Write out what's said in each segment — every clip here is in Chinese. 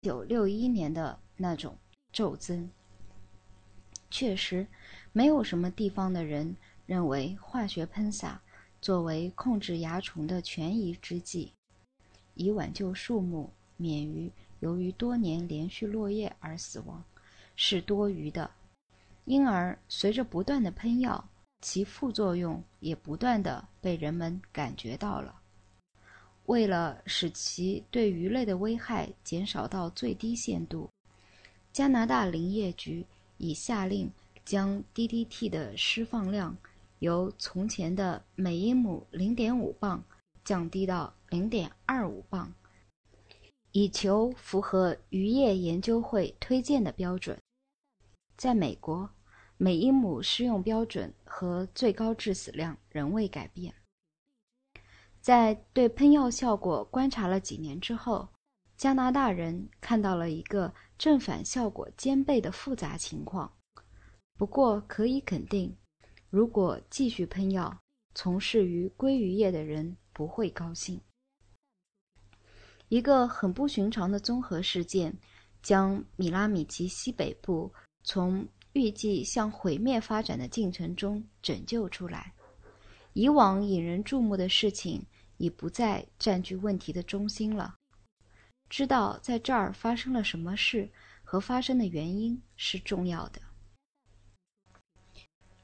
九六一年的那种骤增。确实，没有什么地方的人认为化学喷洒作为控制蚜虫的权宜之计，以挽救树木免于由于多年连续落叶而死亡，是多余的。因而，随着不断的喷药，其副作用也不断的被人们感觉到了。为了使其对鱼类的危害减少到最低限度，加拿大林业局已下令将 DDT 的释放量由从前的每英亩0.5磅降低到0.25磅，以求符合渔业研究会推荐的标准。在美国，每英亩适用标准和最高致死量仍未改变。在对喷药效果观察了几年之后，加拿大人看到了一个正反效果兼备的复杂情况。不过可以肯定，如果继续喷药，从事于鲑鱼业的人不会高兴。一个很不寻常的综合事件，将米拉米奇西北部从预计向毁灭发展的进程中拯救出来。以往引人注目的事情已不再占据问题的中心了。知道在这儿发生了什么事和发生的原因是重要的。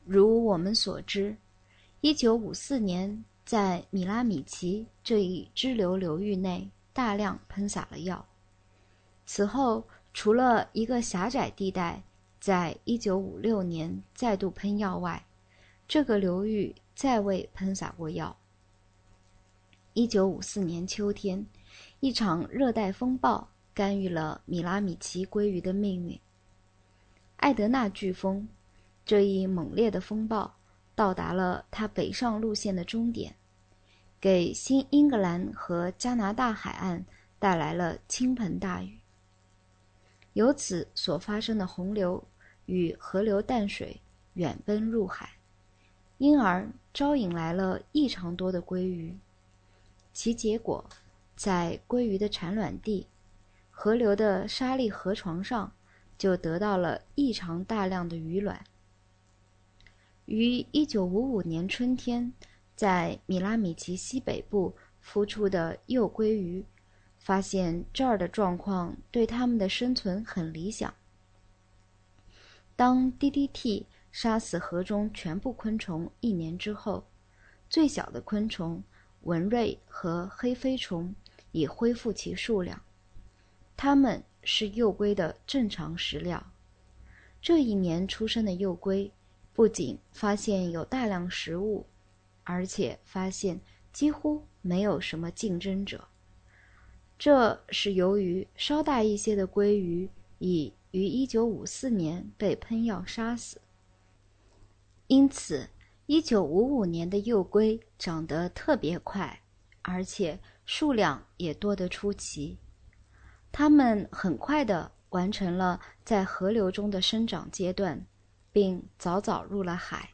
如我们所知，1954年在米拉米奇这一支流流域内大量喷洒了药。此后，除了一个狭窄地带在1956年再度喷药外，这个流域。再未喷洒过药。一九五四年秋天，一场热带风暴干预了米拉米奇鲑鱼的命运。艾德纳飓风这一猛烈的风暴到达了它北上路线的终点，给新英格兰和加拿大海岸带来了倾盆大雨。由此所发生的洪流与河流淡水远奔入海。因而招引来了异常多的鲑鱼，其结果，在鲑鱼的产卵地——河流的沙砾河床上，就得到了异常大量的鱼卵。于1955年春天，在米拉米奇西北部孵出的幼鲑鱼，发现这儿的状况对它们的生存很理想。当 DDT。杀死河中全部昆虫一年之后，最小的昆虫文瑞和黑飞虫已恢复其数量，它们是幼龟的正常食料。这一年出生的幼龟不仅发现有大量食物，而且发现几乎没有什么竞争者。这是由于稍大一些的鲑鱼已于1954年被喷药杀死。因此，1955年的幼龟长得特别快，而且数量也多得出奇。它们很快地完成了在河流中的生长阶段，并早早入了海。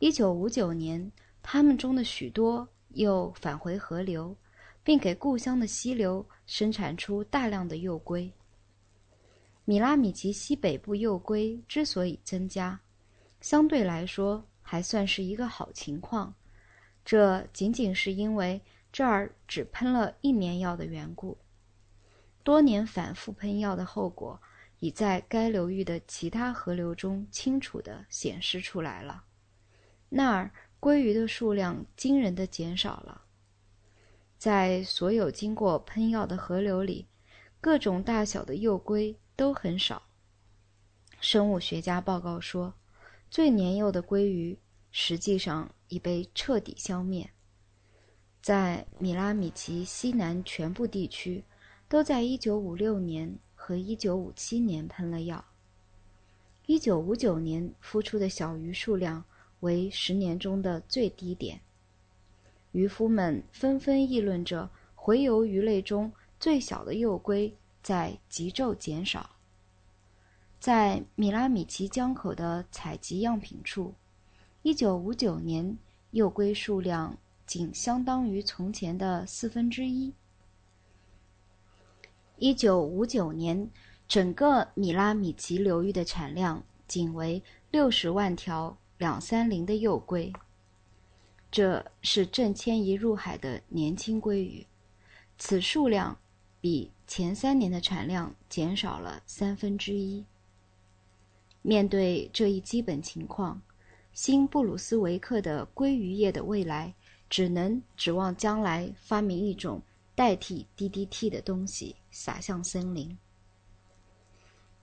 1959年，它们中的许多又返回河流，并给故乡的溪流生产出大量的幼龟。米拉米奇西北部幼龟之所以增加，相对来说还算是一个好情况，这仅仅是因为这儿只喷了一年药的缘故。多年反复喷药的后果，已在该流域的其他河流中清楚地显示出来了。那儿鲑鱼的数量惊人的减少了。在所有经过喷药的河流里，各种大小的幼龟都很少。生物学家报告说。最年幼的鲑鱼实际上已被彻底消灭。在米拉米奇西南全部地区，都在1956年和1957年喷了药。1959年孵出的小鱼数量为十年中的最低点。渔夫们纷纷议论着洄游鱼类中最小的幼龟在急骤减少。在米拉米奇江口的采集样品处，1959年幼龟数量仅相当于从前的四分之一。一九五九年，整个米拉米奇流域的产量仅为六十万条两三零的幼龟。这是正迁移入海的年轻鲑鱼，此数量比前三年的产量减少了三分之一。面对这一基本情况，新布鲁斯维克的鲑鱼业的未来只能指望将来发明一种代替 DDT 的东西撒向森林。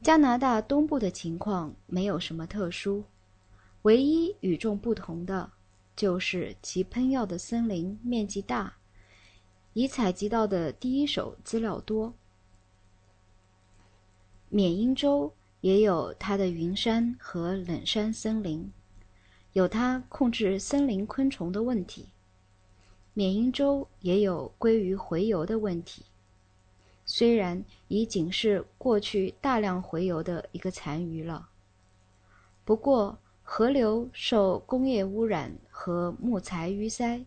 加拿大东部的情况没有什么特殊，唯一与众不同的。就是其喷药的森林面积大，已采集到的第一手资料多。缅因州也有它的云山和冷杉森林，有它控制森林昆虫的问题。缅因州也有鲑鱼洄游的问题，虽然已仅是过去大量洄游的一个残余了，不过。河流受工业污染和木材淤塞，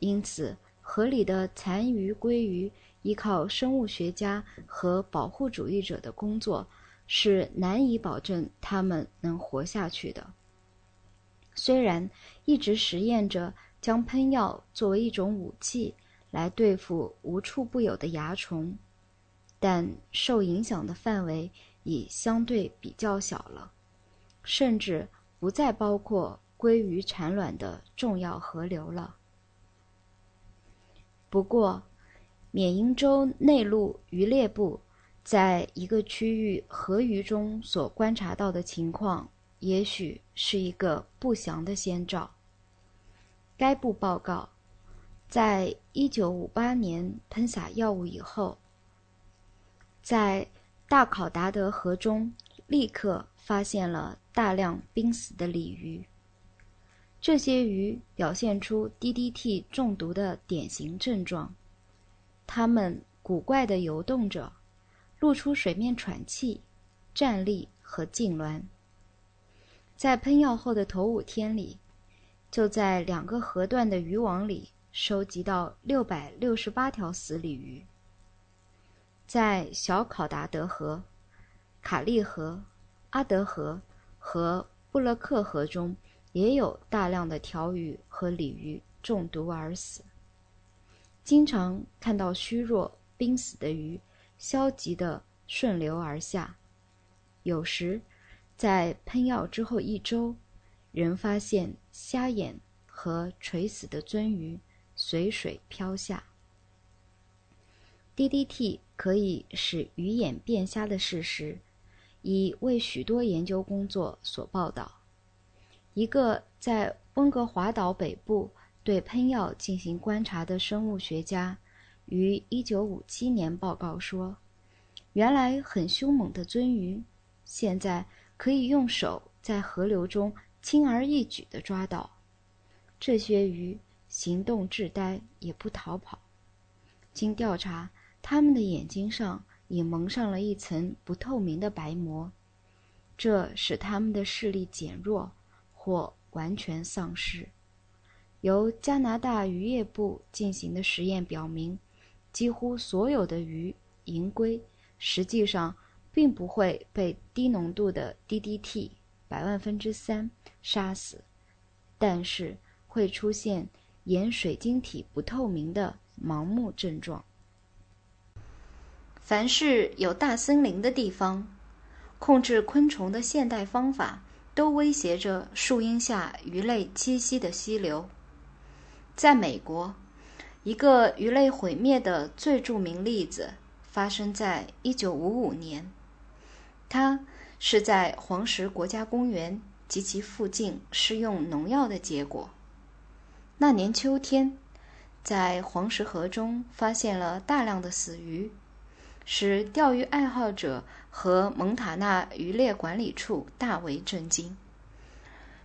因此河里的残余鲑鱼依靠生物学家和保护主义者的工作是难以保证它们能活下去的。虽然一直实验着将喷药作为一种武器来对付无处不有的蚜虫，但受影响的范围已相对比较小了，甚至。不再包括鲑鱼产卵的重要河流了。不过，缅因州内陆渔猎部在一个区域河鱼中所观察到的情况，也许是一个不祥的先兆。该部报告，在一九五八年喷洒药物以后，在大考达德河中立刻发现了。大量濒死的鲤鱼，这些鱼表现出 DDT 中毒的典型症状。它们古怪地游动着，露出水面喘气、站立和痉挛。在喷药后的头五天里，就在两个河段的渔网里收集到六百六十八条死鲤鱼。在小考达德河、卡利河、阿德河。和布勒克河中也有大量的条鱼和鲤鱼中毒而死。经常看到虚弱、濒死的鱼消极的顺流而下。有时，在喷药之后一周，仍发现瞎眼和垂死的鳟鱼随水漂下。DDT 可以使鱼眼变瞎的事实。已为许多研究工作所报道。一个在温哥华岛北部对喷药进行观察的生物学家，于1957年报告说：“原来很凶猛的鳟鱼，现在可以用手在河流中轻而易举地抓到。这些鱼行动滞呆，也不逃跑。经调查，它们的眼睛上。”已蒙上了一层不透明的白膜，这使它们的视力减弱或完全丧失。由加拿大渔业部进行的实验表明，几乎所有的鱼银龟实际上并不会被低浓度的 DDT 百万分之三杀死，但是会出现盐水晶体不透明的盲目症状。凡是有大森林的地方，控制昆虫的现代方法都威胁着树荫下鱼类栖息的溪流。在美国，一个鱼类毁灭的最著名例子发生在1955年，它是在黄石国家公园及其附近施用农药的结果。那年秋天，在黄石河中发现了大量的死鱼。使钓鱼爱好者和蒙塔纳渔猎管理处大为震惊。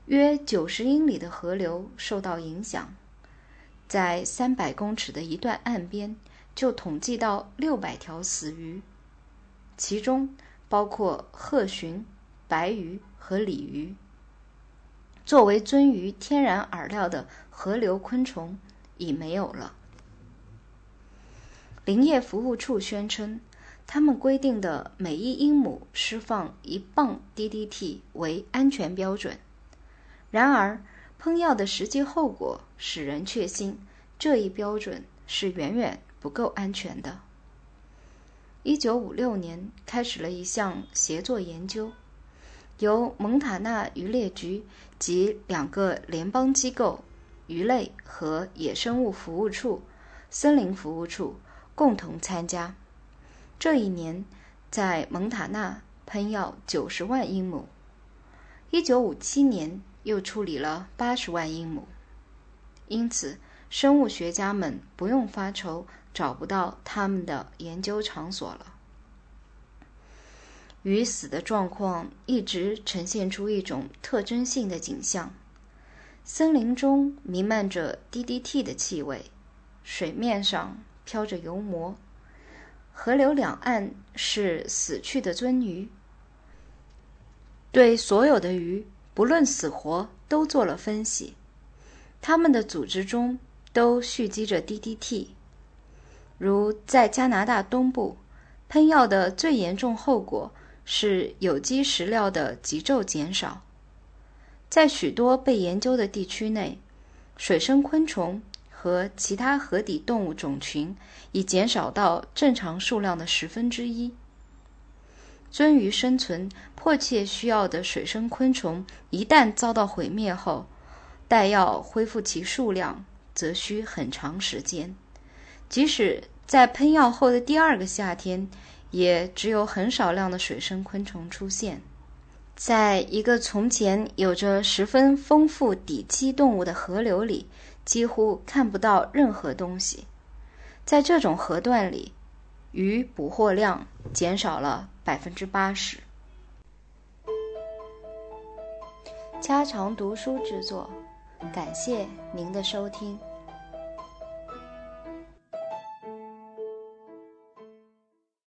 约九十英里的河流受到影响，在三百公尺的一段岸边就统计到六百条死鱼，其中包括褐鲟、白鱼和鲤鱼。作为鳟鱼天然饵料的河流昆虫已没有了。林业服务处宣称。他们规定的每一英亩释放一磅 DDT 为安全标准。然而，喷药的实际后果使人确信，这一标准是远远不够安全的。一九五六年，开始了一项协作研究，由蒙塔纳渔猎局及两个联邦机构——鱼类和野生物服务处、森林服务处共同参加。这一年，在蒙塔纳喷药九十万英亩。一九五七年又处理了八十万英亩。因此，生物学家们不用发愁找不到他们的研究场所了。鱼死的状况一直呈现出一种特征性的景象：森林中弥漫着 DDT 的气味，水面上飘着油膜。河流两岸是死去的鳟鱼。对所有的鱼，不论死活，都做了分析。他们的组织中都蓄积着 DDT。如在加拿大东部，喷药的最严重后果是有机食料的急骤减少。在许多被研究的地区内，水生昆虫。和其他河底动物种群已减少到正常数量的十分之一。鳟鱼生存迫切需要的水生昆虫一旦遭到毁灭后，待要恢复其数量，则需很长时间。即使在喷药后的第二个夏天，也只有很少量的水生昆虫出现。在一个从前有着十分丰富底栖动物的河流里。几乎看不到任何东西，在这种河段里，鱼捕获量减少了百分之八十。家常读书制作，感谢您的收听。